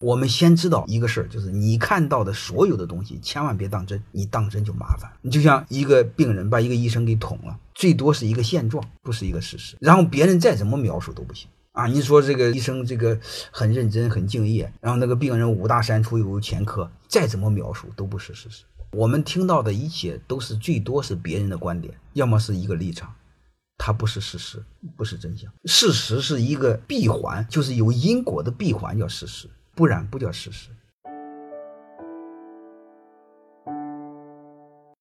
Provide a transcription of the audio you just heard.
我们先知道一个事儿，就是你看到的所有的东西，千万别当真，你当真就麻烦。你就像一个病人把一个医生给捅了，最多是一个现状，不是一个事实。然后别人再怎么描述都不行啊！你说这个医生这个很认真、很敬业，然后那个病人五大三粗有前科，再怎么描述都不是事实。我们听到的一切都是最多是别人的观点，要么是一个立场，它不是事实，不是真相。事实是一个闭环，就是有因果的闭环叫事实。不然不叫事实。